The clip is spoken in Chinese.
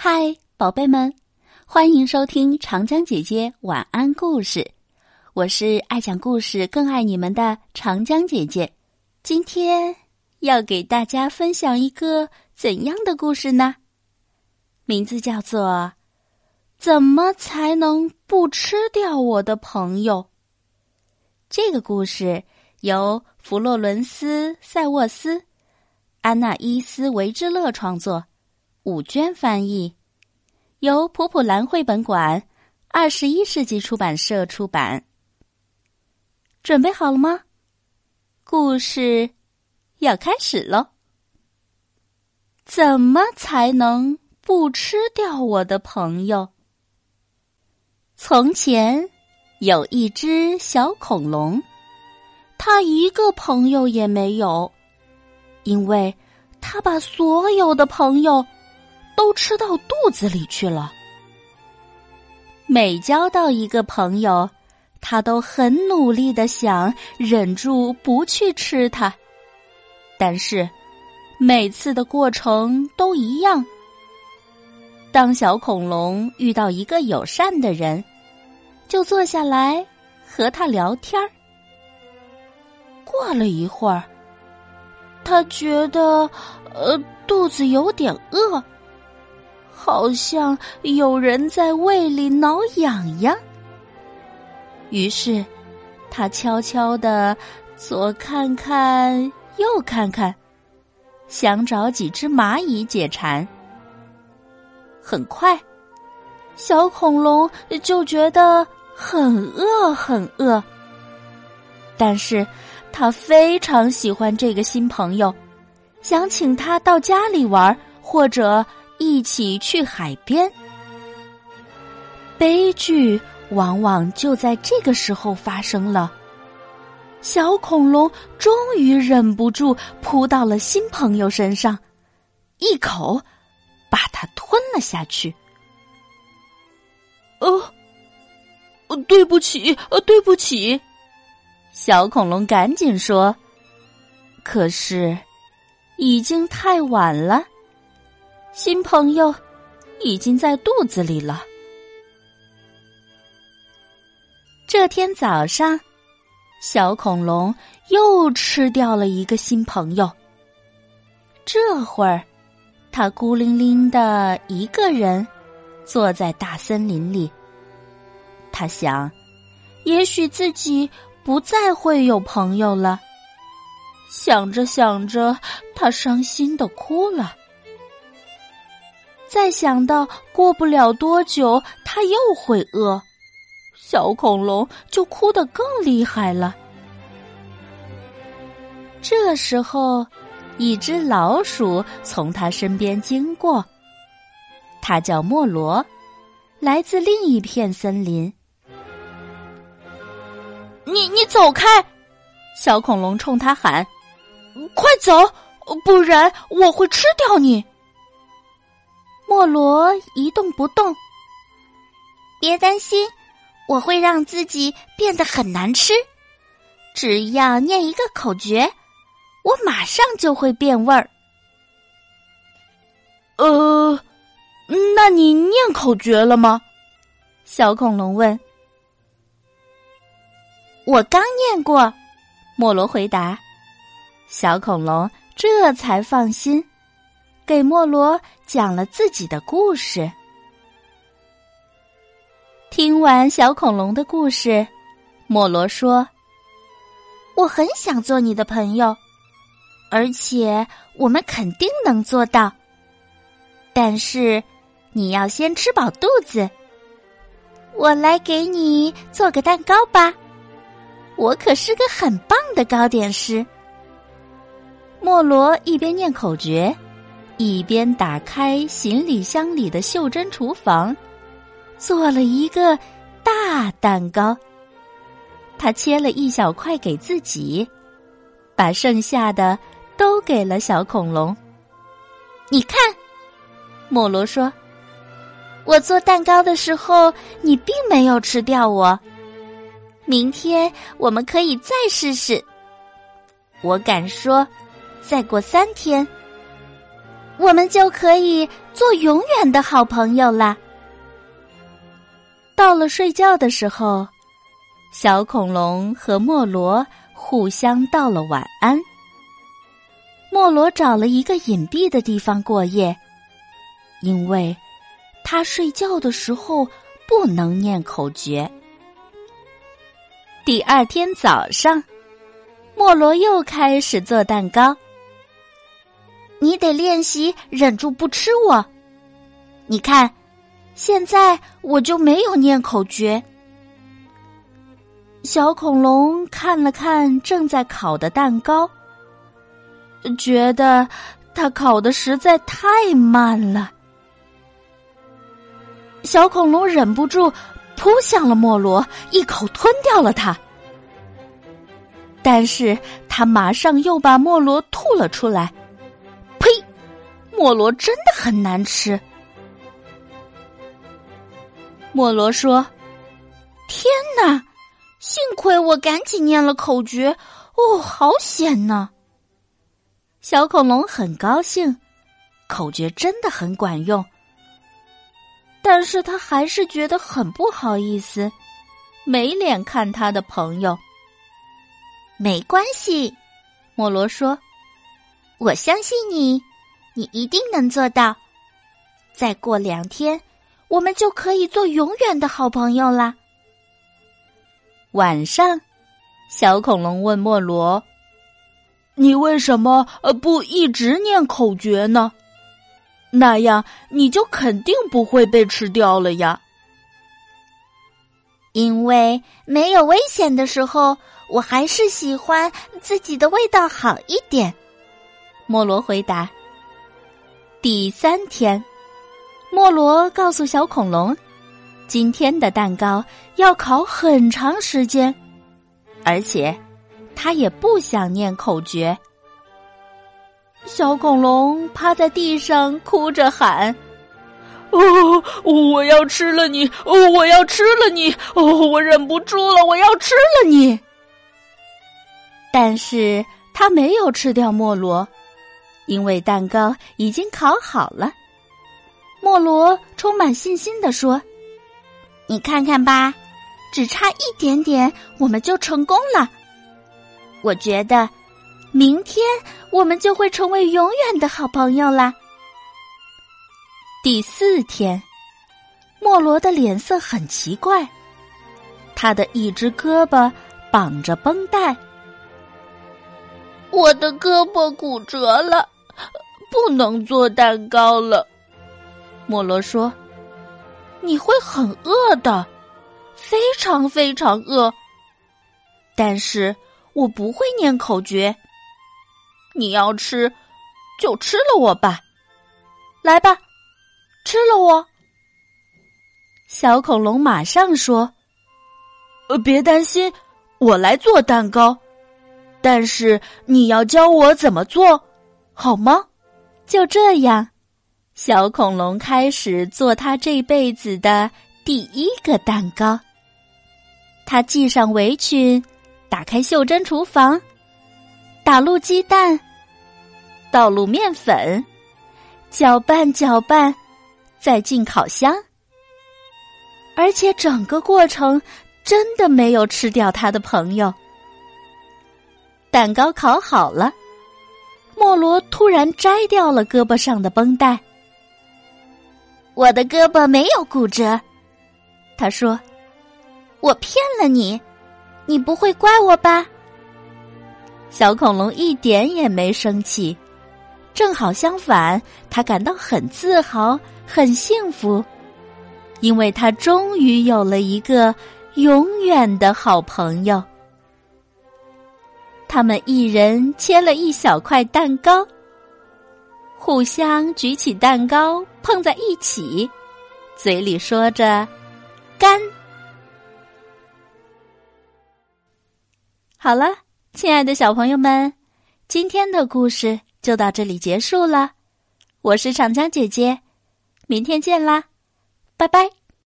嗨，宝贝们，欢迎收听长江姐姐晚安故事。我是爱讲故事、更爱你们的长江姐姐。今天要给大家分享一个怎样的故事呢？名字叫做《怎么才能不吃掉我的朋友》。这个故事由弗洛伦斯·塞沃斯、安娜伊斯维之勒创作。五娟翻译，由普普兰绘本馆二十一世纪出版社出版。准备好了吗？故事要开始喽！怎么才能不吃掉我的朋友？从前有一只小恐龙，它一个朋友也没有，因为它把所有的朋友。都吃到肚子里去了。每交到一个朋友，他都很努力的想忍住不去吃它，但是每次的过程都一样。当小恐龙遇到一个友善的人，就坐下来和他聊天儿。过了一会儿，他觉得呃肚子有点饿。好像有人在胃里挠痒痒，于是他悄悄的左看看右看看，想找几只蚂蚁解馋。很快，小恐龙就觉得很饿很饿，但是他非常喜欢这个新朋友，想请他到家里玩或者。一起去海边，悲剧往往就在这个时候发生了。小恐龙终于忍不住扑到了新朋友身上，一口把它吞了下去。呃，对不起，呃，对不起，小恐龙赶紧说。可是，已经太晚了。新朋友已经在肚子里了。这天早上，小恐龙又吃掉了一个新朋友。这会儿，他孤零零的一个人坐在大森林里。他想，也许自己不再会有朋友了。想着想着，他伤心的哭了。再想到过不了多久他又会饿，小恐龙就哭得更厉害了。这时候，一只老鼠从他身边经过，它叫莫罗，来自另一片森林。你你走开！小恐龙冲他喊：“快走，不然我会吃掉你！”莫罗一动不动。别担心，我会让自己变得很难吃。只要念一个口诀，我马上就会变味儿。呃，那你念口诀了吗？小恐龙问。我刚念过，莫罗回答。小恐龙这才放心。给莫罗讲了自己的故事。听完小恐龙的故事，莫罗说：“我很想做你的朋友，而且我们肯定能做到。但是你要先吃饱肚子。我来给你做个蛋糕吧，我可是个很棒的糕点师。”莫罗一边念口诀。一边打开行李箱里的袖珍厨房，做了一个大蛋糕。他切了一小块给自己，把剩下的都给了小恐龙。你看，莫罗说：“我做蛋糕的时候，你并没有吃掉我。明天我们可以再试试。我敢说，再过三天。”我们就可以做永远的好朋友啦。到了睡觉的时候，小恐龙和莫罗互相道了晚安。莫罗找了一个隐蔽的地方过夜，因为他睡觉的时候不能念口诀。第二天早上，莫罗又开始做蛋糕。你得练习忍住不吃我。你看，现在我就没有念口诀。小恐龙看了看正在烤的蛋糕，觉得它烤的实在太慢了。小恐龙忍不住扑向了莫罗，一口吞掉了它。但是他马上又把莫罗吐了出来。莫罗真的很难吃。莫罗说：“天哪！幸亏我赶紧念了口诀，哦，好险呢！”小恐龙很高兴，口诀真的很管用。但是他还是觉得很不好意思，没脸看他的朋友。没关系，莫罗说：“我相信你。”你一定能做到。再过两天，我们就可以做永远的好朋友啦。晚上，小恐龙问莫罗：“你为什么呃不一直念口诀呢？那样你就肯定不会被吃掉了呀。”因为没有危险的时候，我还是喜欢自己的味道好一点。莫罗回答。第三天，莫罗告诉小恐龙：“今天的蛋糕要烤很长时间，而且他也不想念口诀。”小恐龙趴在地上哭着喊：“哦，我要吃了你！哦，我要吃了你！哦，我忍不住了，我要吃了你！”但是他没有吃掉莫罗。因为蛋糕已经烤好了，莫罗充满信心的说：“你看看吧，只差一点点，我们就成功了。我觉得，明天我们就会成为永远的好朋友啦。”第四天，莫罗的脸色很奇怪，他的一只胳膊绑着绷带，我的胳膊骨折了。不能做蛋糕了，莫罗说：“你会很饿的，非常非常饿。但是我不会念口诀，你要吃就吃了我吧，来吧，吃了我。”小恐龙马上说：“呃，别担心，我来做蛋糕，但是你要教我怎么做，好吗？”就这样，小恐龙开始做他这辈子的第一个蛋糕。他系上围裙，打开袖珍厨房，打入鸡蛋，倒入面粉，搅拌搅拌，再进烤箱。而且整个过程真的没有吃掉他的朋友。蛋糕烤好了。莫罗突然摘掉了胳膊上的绷带。我的胳膊没有骨折，他说：“我骗了你，你不会怪我吧？”小恐龙一点也没生气，正好相反，他感到很自豪、很幸福，因为他终于有了一个永远的好朋友。他们一人切了一小块蛋糕，互相举起蛋糕碰在一起，嘴里说着“干”。好了，亲爱的小朋友们，今天的故事就到这里结束了。我是长江姐姐，明天见啦，拜拜。